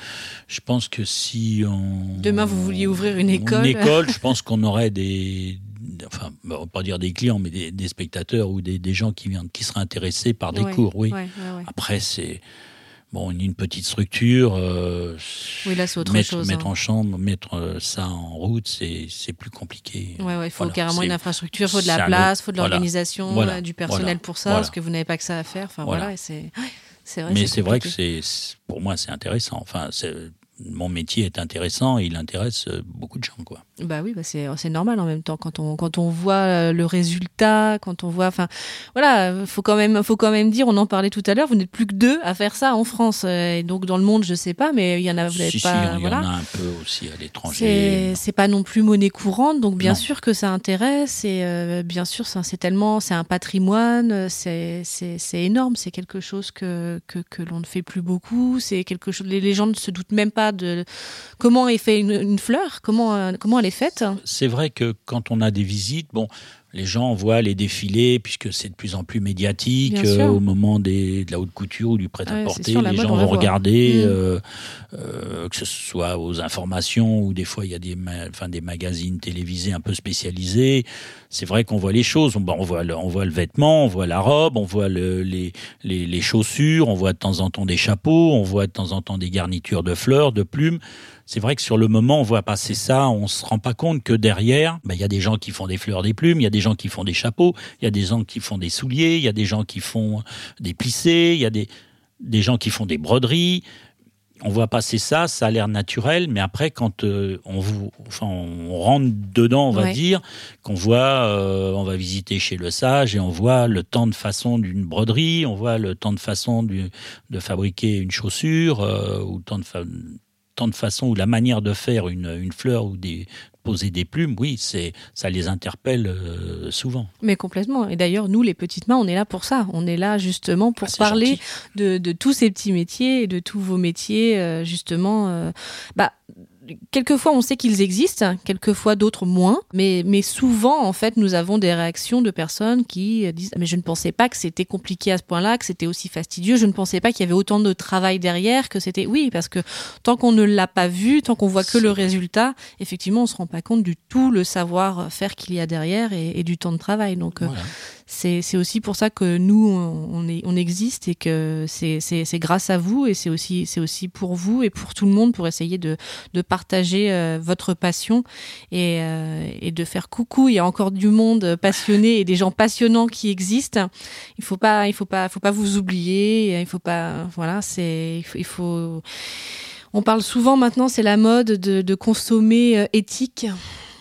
Je pense que si on Demain, vous vouliez ouvrir une école. une école, je pense qu'on aurait des, enfin, on va pas dire des clients, mais des, des spectateurs ou des, des gens qui viennent, qui seraient intéressés par des Ouais, cours. Oui. ouais, ouais, ouais. Après, c'est bon, une petite structure. euh, Oui, là, c'est autre mettre, chose, Mettre hein. en chambre, mettre euh, ça en route, c'est c'est plus compliqué. Ouais, ouais, il faut Voilà, carrément une infrastructure, il faut de la place, il faut de l'organisation, Voilà. euh, du personnel pour ça, parce que vous n'avez pas que ça à faire. Enfin Voilà. c'est c'est vrai. Mais c'est vrai que c'est- pour moi, c'est intéressant. Enfin, c'est- mon métier est intéressant et il intéresse euh, beaucoup de gens, quoi. Bah oui, bah c'est normal en même temps quand on quand on voit euh, le résultat, quand on voit, enfin voilà, faut quand même faut quand même dire, on en parlait tout à l'heure, vous n'êtes plus que deux à faire ça en France et donc dans le monde, je sais pas, mais il y en a vous si, pas, si, il voilà. y en a un peu aussi à l'étranger. C'est pas non plus monnaie courante, donc bien Non. sûr que ça intéresse et euh, bien sûr c'est tellement c'est un patrimoine, c'est énorme, c'est quelque chose que que, que l'on ne fait plus beaucoup, c'est quelque chose les, les gens ne se doutent même pas de comment est fait une, une fleur, comment euh, comment elle est faite. C'est vrai que quand on a des visites, bon, les gens voient les défilés puisque c'est de plus en plus médiatique euh, au moment des, de la haute couture ou du prêt-à-porter. les gens vont regarder, Mm. euh, euh, que ce soit aux informations ou des fois il y a des, enfin, des magazines télévisés un peu spécialisés. C'est vrai qu'on voit les choses. On, bon, on voit le, on voit le vêtement, on voit la robe, on voit le- les, les, les chaussures, on voit de temps en temps des chapeaux, on voit de temps en temps des garnitures de fleurs, de plumes. C'est vrai que sur le moment, on voit passer ça, on se rend pas compte que derrière, ben, il y a des gens qui font des fleurs, des plumes, il y a des gens qui font des chapeaux, il y a des gens qui font des souliers, il y a des gens qui font des plissés, il y a des, des gens qui font des broderies. On voit passer ça, ça a l'air naturel, mais après, quand euh, on, vous, enfin, on rentre dedans, on va Ouais. dire, qu'on voit, euh, on va visiter chez le sage et on voit le temps de façon d'une broderie, on voit le temps de façon du- de fabriquer une chaussure, euh, ou le temps de, tant de façons ou la manière de faire une, une fleur ou des poser des plumes, oui, c'est ça les interpelle euh, souvent. Mais complètement. Et d'ailleurs, nous, les petites mains, on est là pour ça. On est là justement pour Ah, parler de tous ces petits métiers et de tous vos métiers, euh, justement. euh, bah, quelquefois, on sait qu'ils existent, quelquefois d'autres moins, mais, mais souvent, en fait, nous avons des réactions de personnes qui disent Mais je ne pensais pas que c'était compliqué à ce point-là, que c'était aussi fastidieux, je ne pensais pas qu'il y avait autant de travail derrière, que c'était. Oui, parce que tant qu'on ne l'a pas vu, tant qu'on voit que le résultat, effectivement, on se rend pas compte du tout le savoir-faire qu'il y a derrière et, et du temps de travail. Donc, euh, Voilà. C'est aussi pour ça que nous on, est on existe et que c'est grâce à vous et c'est aussi aussi pour vous et pour tout le monde pour essayer de de partager euh, votre passion et euh, et de faire coucou. Il y a encore du monde passionné et des gens passionnants qui existent. Il faut pas il faut pas faut pas vous oublier. Il faut pas voilà c'est il faut, il faut on parle souvent maintenant, c'est la mode de, de consommer euh, éthique.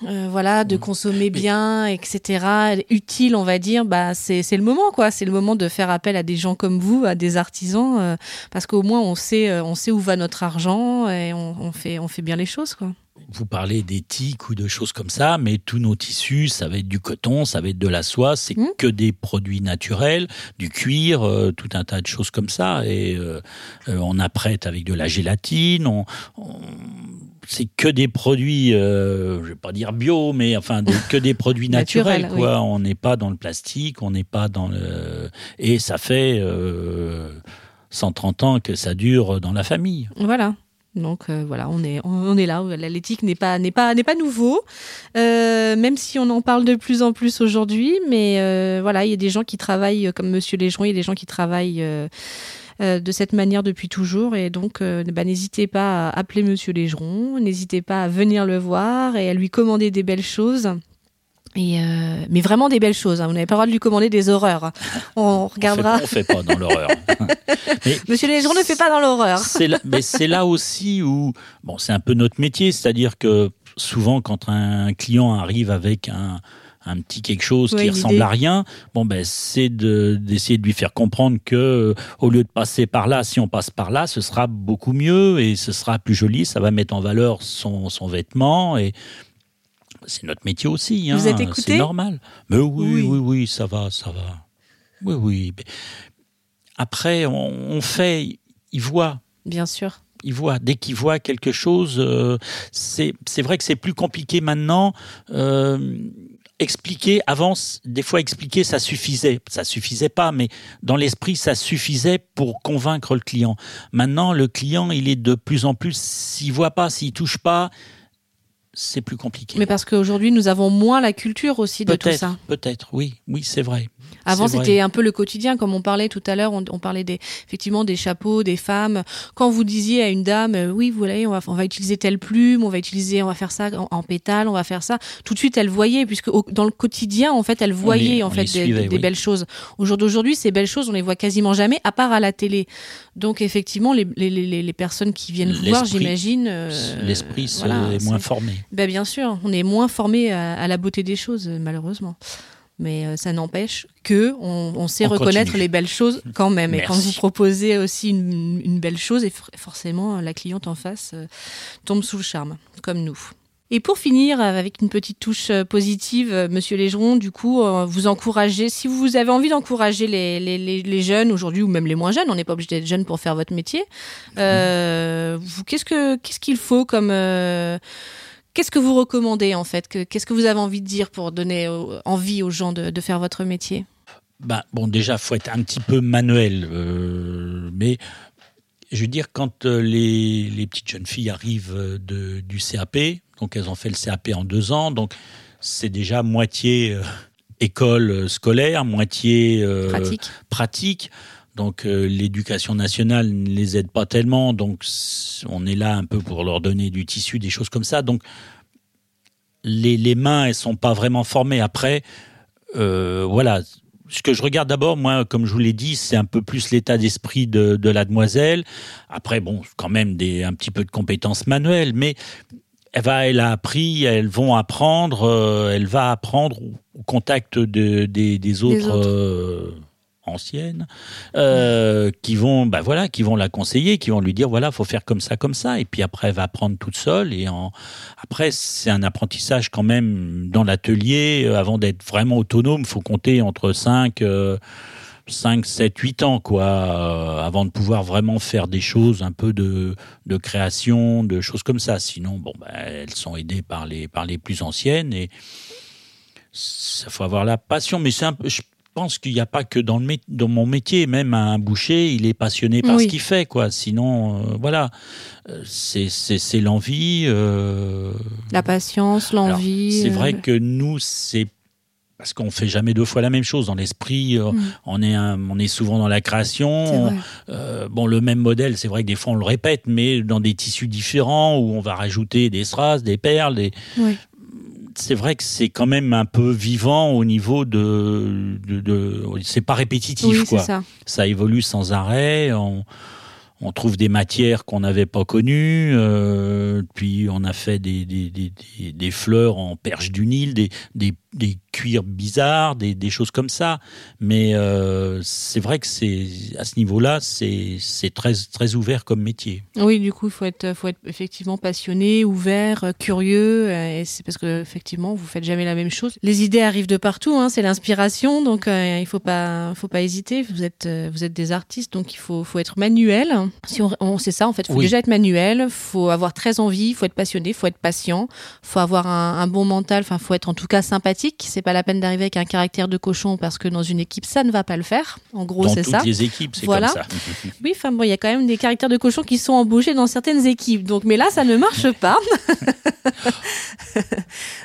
Euh, voilà, de Mm. consommer bien, etc. Utile, on va dire. Bah, c'est c'est le moment, quoi. C'est le moment de faire appel à des gens comme vous, à des artisans, euh, parce qu'au moins on sait, euh, on sait où va notre argent et on, on fait, on fait bien les choses, quoi. Vous parlez d'éthique ou de choses comme ça, mais tous nos tissus, ça va être du coton, ça va être de la soie, c'est Mm. que des produits naturels, du cuir, euh, tout un tas de choses comme ça. Et euh, euh, on apprête avec de la gélatine, on, on- c'est que des produits, euh, je vais pas dire bio, mais enfin que des produits naturels. Naturels, quoi. On n'est pas dans le plastique, on n'est pas dans le... Et ça fait euh, 130 ans que ça dure dans la famille. Voilà. Donc euh, voilà, on est on est là. L'éthique n'est pas n'est pas n'est pas nouveau, euh, même si on en parle de plus en plus aujourd'hui. Mais euh, voilà, il y a des gens qui travaillent comme Monsieur Légeron, il y a des gens qui travaillent de cette manière depuis toujours. Et donc, bah, n'hésitez pas à appeler Monsieur Légeron, n'hésitez pas à venir le voir et à lui commander des belles choses. Et euh, mais vraiment des belles choses. hein. Vous n'avez pas le droit de lui commander des horreurs. On regardera. On fait pas, on fait pas dans l'horreur. Monsieur Légeron ne fait pas dans l'horreur. C'est là, mais c'est là aussi où, bon, c'est un peu notre métier, c'est-à-dire que souvent quand un client arrive avec un, un petit quelque chose Ouais, qui ressemble à rien, bon ben c'est de d'essayer de lui faire comprendre que au lieu de passer par là, si on passe par là, ce sera beaucoup mieux et ce sera plus joli, ça va mettre en valeur son, son vêtement et c'est notre métier aussi. Vous hein, êtes écouté? C'est normal. Mais oui, Oui. oui, oui, ça va, ça va. Oui, oui. Après, on, on fait, il voit Bien sûr. il voit. Dès qu'il voit quelque chose, euh, c'est vrai que c'est plus compliqué maintenant. Euh, expliquer, avant, des fois expliquer, ça suffisait. Ça suffisait pas, mais dans l'esprit, ça suffisait pour convaincre le client. Maintenant, le client, il est de plus en plus, s'il voit pas, s'il touche pas, c'est plus compliqué. Mais parce qu'aujourd'hui, nous avons moins la culture aussi de tout ça. peut-être, oui, oui, c'est vrai. Avant, c'était un peu le quotidien, comme on parlait tout à l'heure. On, on parlait des, effectivement des chapeaux, des femmes. Quand vous disiez à une dame, euh, oui, vous voyez, on va, on va utiliser telle plume, on va utiliser, on va faire ça en, en pétale, on va faire ça. Tout de suite, elle voyait, puisque au- dans le quotidien, en fait, elle voyait les- en fait des, suivait, des- des oui. belles choses. Au jour d'aujourd'hui, ces belles choses, on les voit quasiment jamais, à part à la télé. Donc, effectivement, les, les, les, les personnes qui viennent vous voir, j'imagine, euh, L'esprit voilà, moins formé. ben bien sûr, on est moins formé à, à la beauté des choses, malheureusement. Mais euh, ça n'empêche que on, on sait On reconnaître continue. les belles choses quand même. Et quand vous proposez aussi une, une belle chose, et for- forcément la cliente en face euh, tombe sous le charme, comme nous. Et pour finir, euh, avec une petite touche positive, Monsieur Légeron, du coup, vous encouragez, si vous avez envie d'encourager les, les, les, les jeunes aujourd'hui, ou même les moins jeunes, on n'est pas obligé d'être jeune pour faire votre métier, euh, qu'est-ce que qu'est-ce qu'il faut comme... euh, Qu'est-ce que vous recommandez en fait Que- Qu'est-ce que vous avez envie de dire pour donner envie aux gens de, de faire votre métier Bah, bon, déjà, faut être un petit peu manuel. euh, mais je veux dire, quand euh, les, les petites jeunes filles arrivent euh, de, du CAP, donc elles ont fait le CAP en deux ans, donc c'est déjà moitié euh, école scolaire, moitié euh, Pratique pratique. Donc euh, l'éducation nationale ne les aide pas tellement, donc on est là un peu pour leur donner du tissu, des choses comme ça. Donc les, les mains, elles sont pas vraiment formées. Après, euh, voilà. Ce que je regarde d'abord, moi, comme je vous l'ai dit, c'est un peu plus l'état d'esprit de, de la demoiselle. Après, bon, quand même des, un petit peu de compétences manuelles, mais elle va, elle a appris, elles vont apprendre, euh, elle va apprendre au, contact de, des, des autres, autres. Anciennes, euh, qui vont, bah voilà, qui vont la conseiller, qui vont lui dire voilà, faut faire comme ça, comme ça, et puis après elle va apprendre toute seule. Et en... après, c'est un apprentissage quand même dans l'atelier. euh, Avant d'être vraiment autonome, faut compter entre 5 euh, 5, 7, 8 ans, quoi, euh, avant de pouvoir vraiment faire des choses, un peu de, de création, de choses comme ça. Sinon, bon, bah, elles sont aidées par les, par les plus anciennes et ça faut avoir la passion. Mais c'est un peu, pense qu'il n'y a pas que dans, le, dans mon métier, même un boucher, il est passionné par Oui. ce qu'il fait, quoi. Sinon, euh, voilà, Euh, c'est, l'envie. euh, La patience, l'envie. C'est euh, vrai que nous, c'est parce qu'on fait jamais deux fois la même chose dans l'esprit. euh, Mm. On est un- on est souvent dans la création. Euh, bon, le même modèle, c'est vrai que des fois on le répète, mais dans des tissus différents où on va rajouter des strass, des perles. Des... Oui. C'est vrai que c'est quand même un peu vivant au niveau de, de, de- c'est pas répétitif Oui, quoi. ça. Ça évolue sans arrêt. On, on trouve des matières qu'on n'avait pas connues. euh, puis on a fait des, des, des, des- des fleurs en perche du Nil, des, des, cuirs bizarres, des, des choses comme ça. Mais euh, c'est vrai que c'est à ce niveau-là, c'est très très ouvert comme métier. Oui, du coup, il faut être, faut être effectivement passionné, ouvert, euh, curieux. euh, Et c'est parce que effectivement, vous faites jamais la même chose. Les idées arrivent de partout. Hein, c'est l'inspiration, donc euh, il faut pas, faut pas hésiter. Vous êtes, vous êtes des artistes, donc il faut, faut être manuel. Si on, on c'est ça en fait. Il faut Oui. déjà être manuel. Faut avoir très envie. Faut être passionné. Faut être patient. Faut avoir un, un bon mental. Enfin, faut être en tout cas sympathique. C'est pas la peine d'arriver avec un caractère de cochon parce que dans une équipe, ça ne va pas le faire. En gros, Dans c'est toutes ça. les équipes, c'est Voilà. comme ça. Oui, enfin bon, il y a quand même des caractères de cochon qui sont embauchés dans certaines équipes. Donc, mais là, ça ne marche pas.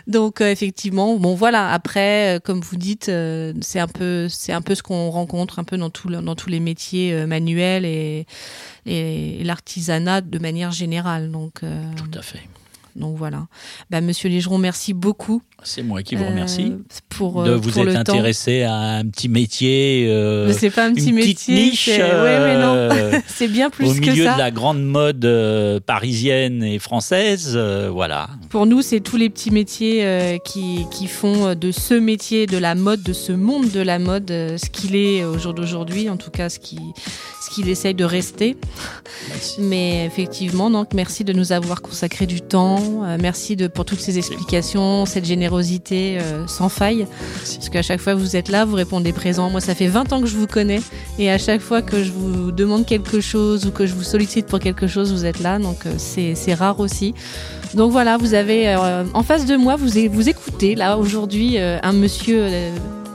Donc, euh, effectivement, bon, voilà. Après, euh, comme vous dites, euh, c'est un peu, c'est un peu ce qu'on rencontre un peu dans tout, dans tous les métiers manuels et, et, l'artisanat de manière générale. Donc, Tout à fait. donc voilà. Bah, Monsieur Légeron, merci beaucoup. C'est moi qui vous euh, remercie pour de euh, vous pour être temps. intéressé à un petit métier. euh, c'est pas un petit une métier. niche, c'est- ouais, mais non. euh, c'est bien plus au que milieu ça. de la grande mode euh, parisienne et française, euh, voilà. Pour nous, c'est tous les petits métiers euh, qui, qui font euh, de ce métier, de la mode, de ce monde de la mode, euh, ce qu'il est au jour d'aujourd'hui, en tout cas ce qu'il ce qu'il essaye de rester. Mais effectivement, donc merci de nous avoir consacré du temps, euh, merci de, pour toutes ces explications, cette générosité euh, sans faille, parce qu'à chaque fois vous êtes là, vous répondez présent. Moi, ça fait 20 ans que je vous connais, et à chaque fois que je vous demande quelque chose ou que je vous sollicite pour quelque chose, vous êtes là, donc euh, c'est rare aussi. Donc voilà, vous avez euh, en face de moi, vous, vous écoutez là aujourd'hui un monsieur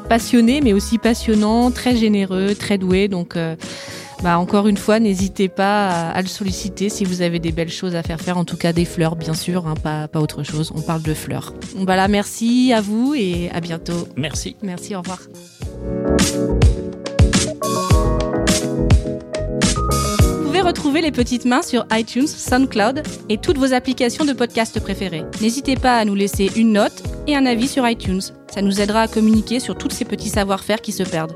passionné, mais aussi passionnant, très généreux, très doué. Donc bah, encore une fois, n'hésitez pas à, le solliciter si vous avez des belles choses à faire faire. En tout cas, des fleurs, bien sûr, hein, pas, pas autre chose. On parle de fleurs. Voilà, merci à vous et à bientôt. Merci. Merci, au revoir. Vous pouvez retrouver les petites mains sur iTunes, SoundCloud et toutes vos applications de podcast préférées. N'hésitez pas à nous laisser une note et un avis sur iTunes. Ça nous aidera à communiquer sur tous ces petits savoir-faire qui se perdent.